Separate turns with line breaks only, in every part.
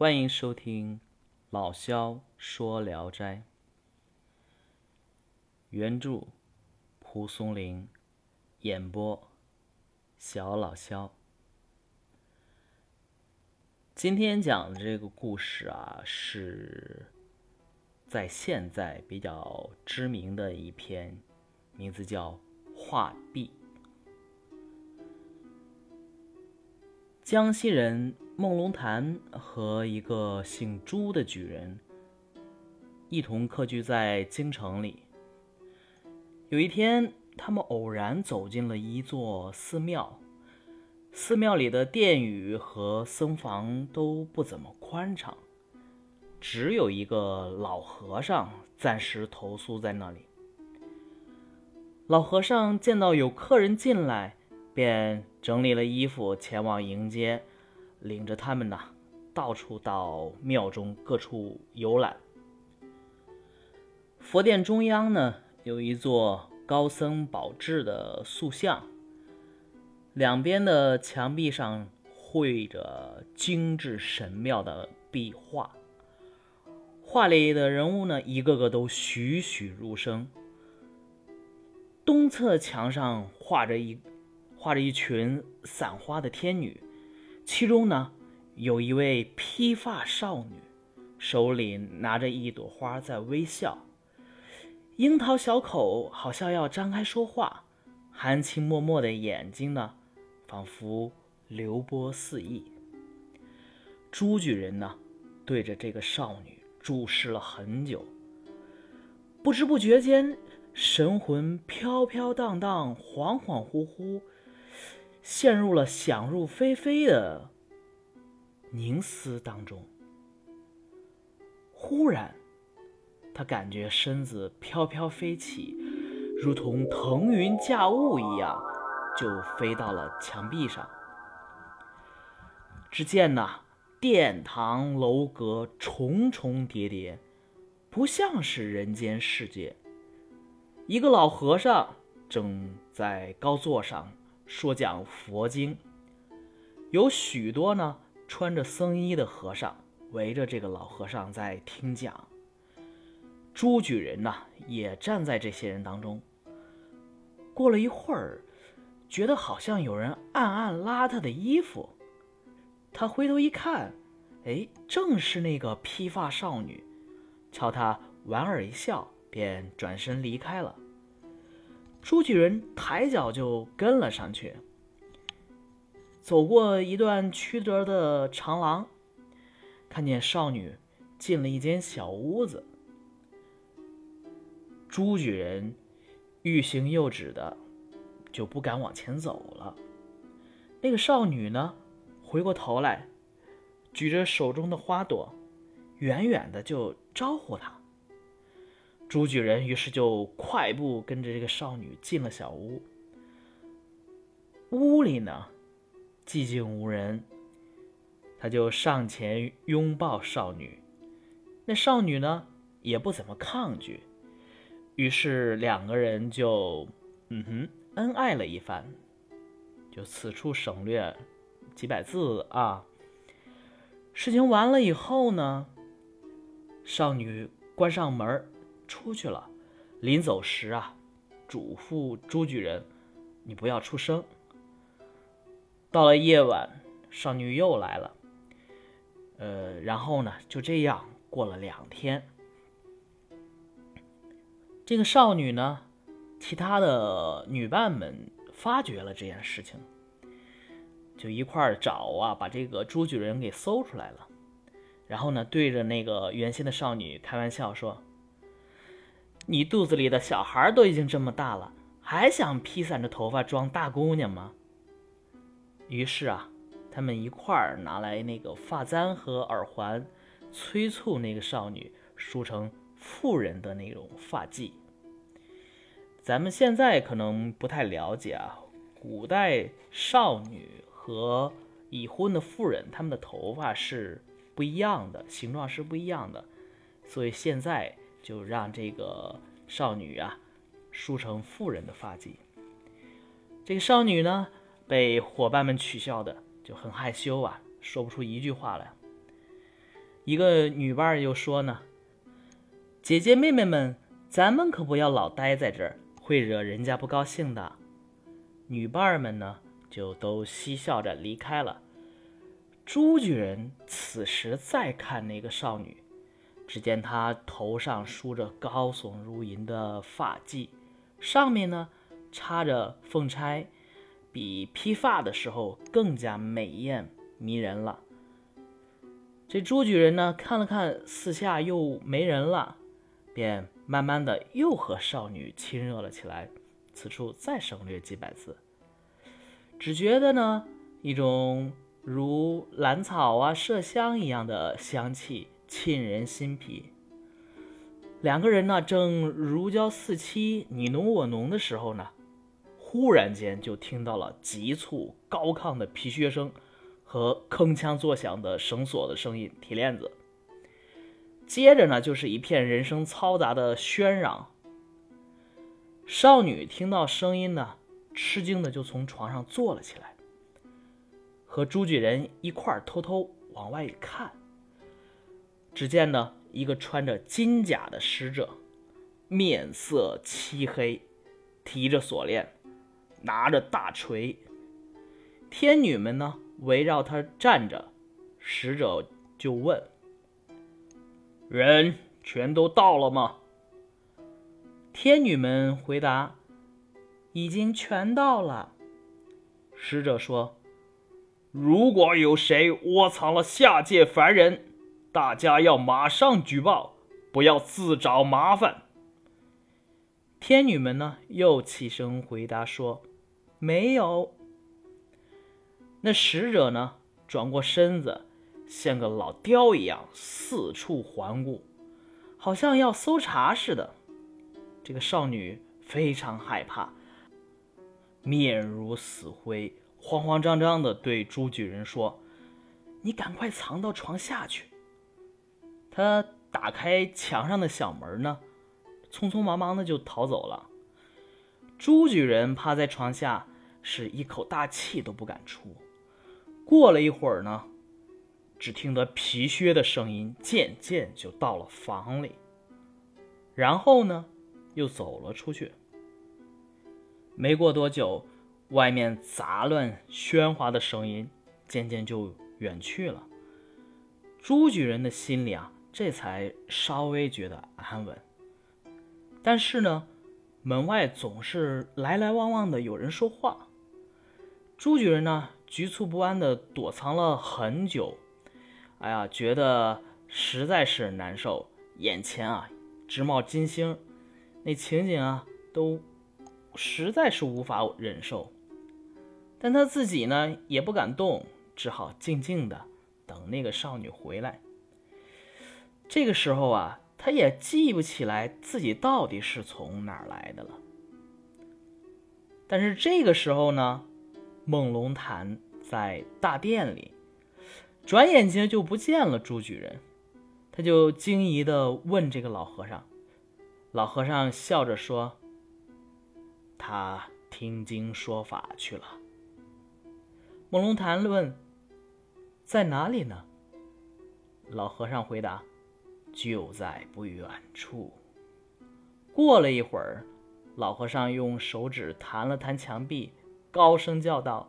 欢迎收听老萧说聊斋，原著蒲松龄，演播小老萧。今天讲的这个故事啊，是在现在比较知名的一篇，名字叫《画壁》。江西人孟龙潭和一个姓朱的举人一同客居在京城里。有一天，他们偶然走进了一座寺庙，寺庙里的殿宇和僧房都不怎么宽敞，只有一个老和尚暂时投宿在那里。老和尚见到有客人进来。便整理了衣服，前往迎接，领着他们呢，到处到庙中各处游览。佛殿中央呢，有一座高僧宝智的塑像，两边的墙壁上绘着精致神妙的壁画，画里的人物呢，一个个都栩栩如生。东侧墙上画着一。画着一群散花的天女，其中呢有一位披发少女，手里拿着一朵花在微笑，樱桃小口好像要张开说话，含情脉脉的眼睛呢，仿佛流波四溢。朱举人呢对着这个少女注视了很久，不知不觉间，神魂飘飘荡荡，恍恍惚惚。陷入了想入非非的凝思当中。忽然，他感觉身子飘飘飞起，如同腾云驾雾一样，就飞到了墙壁上。只见呐，殿堂楼阁重重叠叠，不像是人间世界。一个老和尚正在高座上。说讲佛经，有许多呢穿着僧衣的和尚围着这个老和尚在听讲。朱举人呢也站在这些人当中。过了一会儿，觉得好像有人暗暗拉他的衣服，他回头一看，哎，正是那个披发少女，朝他莞尔一笑，便转身离开了。朱举人抬脚就跟了上去，走过一段曲折的长廊，看见少女进了一间小屋子。朱举人欲行又止的，就不敢往前走了。那个少女呢，回过头来，举着手中的花朵，远远的就招呼他。朱举人于是就快步跟着这个少女进了小屋。屋里呢，寂静无人。他就上前拥抱少女，那少女呢也不怎么抗拒。于是两个人就，嗯哼，恩爱了一番。就此处省略几百字啊。事情完了以后呢，少女关上门出去了，临走时啊，嘱咐朱举人：“你不要出声。”到了夜晚，少女又来了。呃，然后呢，就这样过了两天。这个少女呢，其他的女伴们发觉了这件事情，就一块儿找啊，把这个朱举人给搜出来了。然后呢，对着那个原先的少女开玩笑说。你肚子里的小孩都已经这么大了，还想披散着头发装大姑娘吗？于是啊，他们一块儿拿来那个发簪和耳环，催促那个少女梳成妇人的那种发髻。咱们现在可能不太了解啊，古代少女和已婚的妇人，她们的头发是不一样的，形状是不一样的，所以现在。就让这个少女啊梳成妇人的发髻。这个少女呢，被伙伴们取笑的就很害羞啊，说不出一句话来。一个女伴又说呢：“姐姐妹妹们，咱们可不要老待在这儿，会惹人家不高兴的。”女伴们呢，就都嬉笑着离开了。朱巨人此时再看那个少女，只见她头上梳着高耸如云的发髻，上面呢插着凤钗，比披发的时候更加美艳迷人了。这朱举人呢，看了看四下又没人了，便慢慢的又和少女亲热了起来。此处再省略几百字，只觉得呢，一种如兰草啊、麝香一样的香气沁人心脾。两个人呢，正如胶似漆、你侬我侬的时候呢，忽然间就听到了急促高亢的皮靴声。和铿锵作响的绳索的声音，铁链子。接着呢，就是一片人声嘈杂的喧嚷。少女听到声音呢，吃惊的就从床上坐了起来，和朱举人一块儿偷偷往外看。只见呢，一个穿着金甲的使者，面色漆黑，提着锁链，拿着大锤。天女们呢？围绕他站着，使者就问：“人全都到了吗？”天女们回答：“已经全到了。”使者说：“如果有谁窝藏了下界凡人，大家要马上举报，不要自找麻烦。”天女们呢，又起身回答说：“没有。”那使者呢，转过身子，像个老雕一样四处环顾，好像要搜查似的。这个少女非常害怕，面如死灰，慌慌张张地对朱举人说：“你赶快藏到床下去。”他打开墙上的小门呢，匆匆忙忙的就逃走了。朱举人趴在床下，是一口大气都不敢出。过了一会儿呢，只听得皮靴的声音渐渐就到了房里，然后呢，又走了出去。没过多久，外面杂乱喧哗的声音渐渐就远去了。朱举人的心里啊，这才稍微觉得安稳。但是呢，门外总是来来往往的有人说话。朱举人呢？局促不安的躲藏了很久，哎呀，觉得实在是难受，眼前啊直冒金星，那情景啊都实在是无法忍受。但他自己呢也不敢动，只好静静的等那个少女回来。这个时候啊，他也记不起来自己到底是从哪儿来的了。但是这个时候呢？梦龙潭在大殿里，转眼间就不见了朱举人，他就惊疑地问这个老和尚。老和尚笑着说：“他听经说法去了。”梦龙潭问：“在哪里呢？”老和尚回答：“就在不远处。”过了一会儿，老和尚用手指弹了弹墙壁。高声叫道：“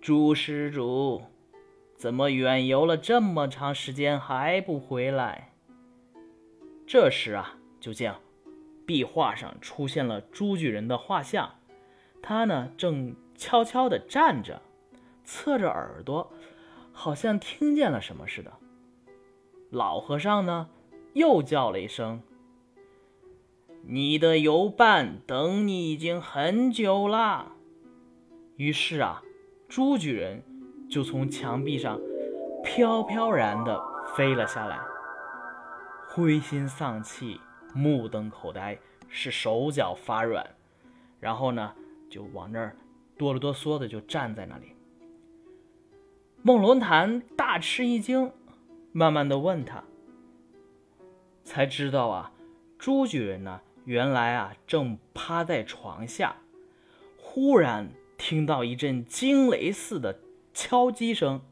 朱施主，怎么远游了这么长时间还不回来？”这时啊，就见壁画上出现了朱举人的画像，他呢正悄悄地站着，侧着耳朵，好像听见了什么似的。老和尚呢又叫了一声：“你的游伴等你已经很久了。”于是啊，朱举人就从墙壁上飘飘然地飞了下来，灰心丧气、目瞪口呆，是手脚发软，然后呢，就往那儿哆了哆嗦的就站在那里。孟龙潭大吃一惊，慢慢的问他，才知道啊，朱举人呢，原来啊正趴在床下，忽然。听到一阵惊雷似的敲击声，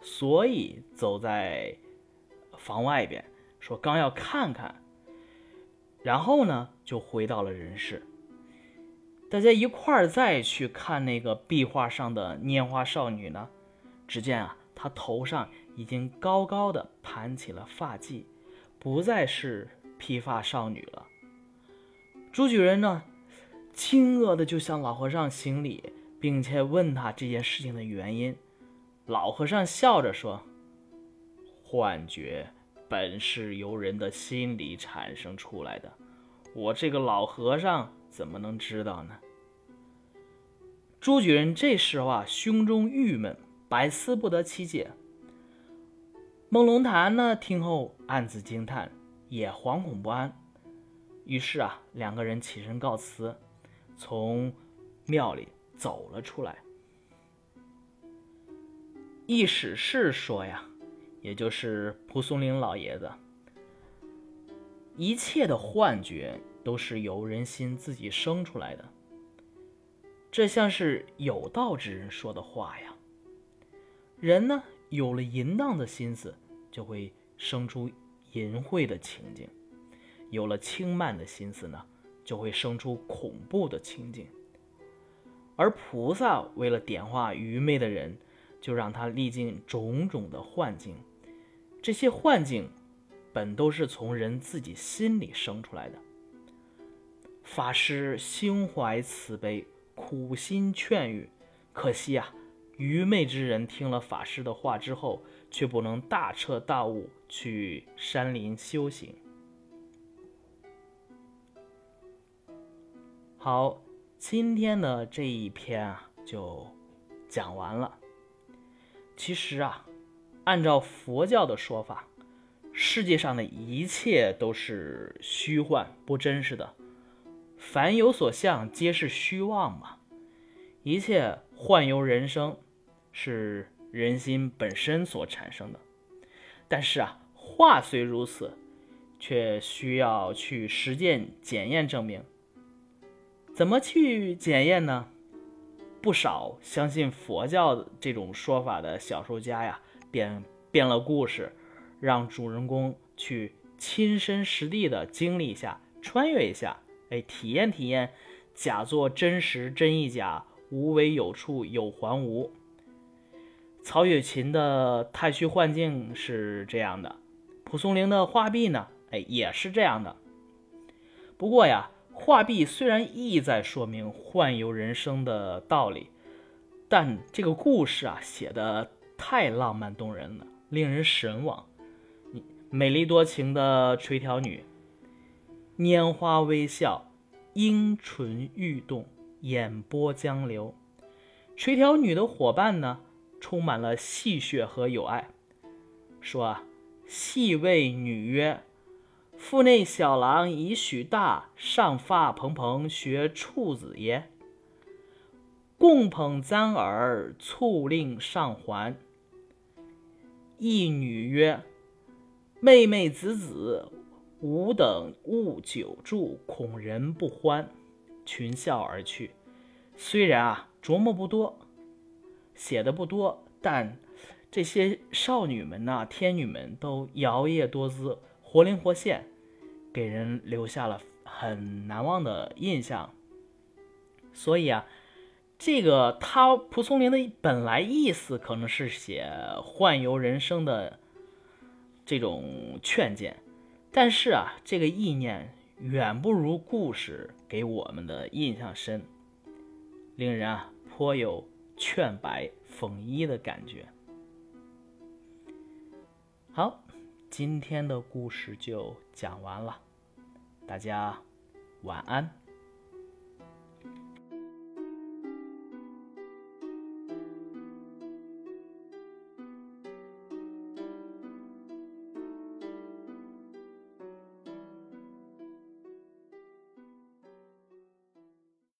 所以走在房外边，说刚要看看，然后呢就回到了人世。大家一块儿再去看那个壁画上的拈花少女呢，只见啊，她头上已经高高的盘起了发髻，不再是披发少女了。朱举人呢，惊愕的就向老和尚行礼，并且问他这件事情的原因。老和尚笑着说：“幻觉本是由人的心理产生出来的，我这个老和尚。”怎么能知道呢？朱举人这时候啊，胸中郁闷，百思不得其解。孟龙潭呢，听后暗自惊叹，也惶恐不安。于是啊，两个人起身告辞，从庙里走了出来。易史是说呀，也就是蒲松龄老爷子，一切的幻觉。都是由人心自己生出来的，这像是有道之人说的话呀。人呢，有了淫荡的心思，就会生出淫秽的情境；有了轻慢的心思呢，就会生出恐怖的情境。而菩萨为了点化愚昧的人，就让他历尽种种的幻境。这些幻境，本都是从人自己心里生出来的。法师心怀慈悲，苦心劝喻，可惜啊，愚昧之人听了法师的话之后，却不能大彻大悟，去山林修行。好，今天的这一篇啊，就讲完了。其实啊，按照佛教的说法，世界上的一切都是虚幻、不真实的。凡有所相，皆是虚妄嘛。一切幻游人生，是人心本身所产生的。但是啊，话虽如此，却需要去实践检验证明。怎么去检验呢？不少相信佛教这种说法的小说家呀，编编了故事，让主人公去亲身实地的经历一下，穿越一下。哎，体验体验，假作真实，真亦假；无为有处，有还无。曹雪芹的太虚幻境是这样的，蒲松龄的画壁呢，哎，也是这样的。不过呀，画壁虽然意在说明幻游人生的道理，但这个故事啊，写的太浪漫动人了，令人神往。美丽多情的垂髫女。拈花微笑，樱唇欲动，眼波江流。垂髫女的伙伴呢，充满了戏谑和友爱，说啊，戏谓女曰：“腹内小郎已许大，上发蓬蓬，学处子耶。共捧簪耳，促令上还。”一女曰：“妹妹子子。”吾等勿久住，恐人不欢，群笑而去。虽然啊，琢磨不多，写的不多，但这些少女们呐，天女们都摇曳多姿，活灵活现，给人留下了很难忘的印象。所以啊，这个他蒲松龄的本来意思可能是写幻游人生的这种劝谏。但是啊，这个意念远不如故事给我们的印象深，令人啊颇有劝白讽衣的感觉。好，今天的故事就讲完了，大家晚安。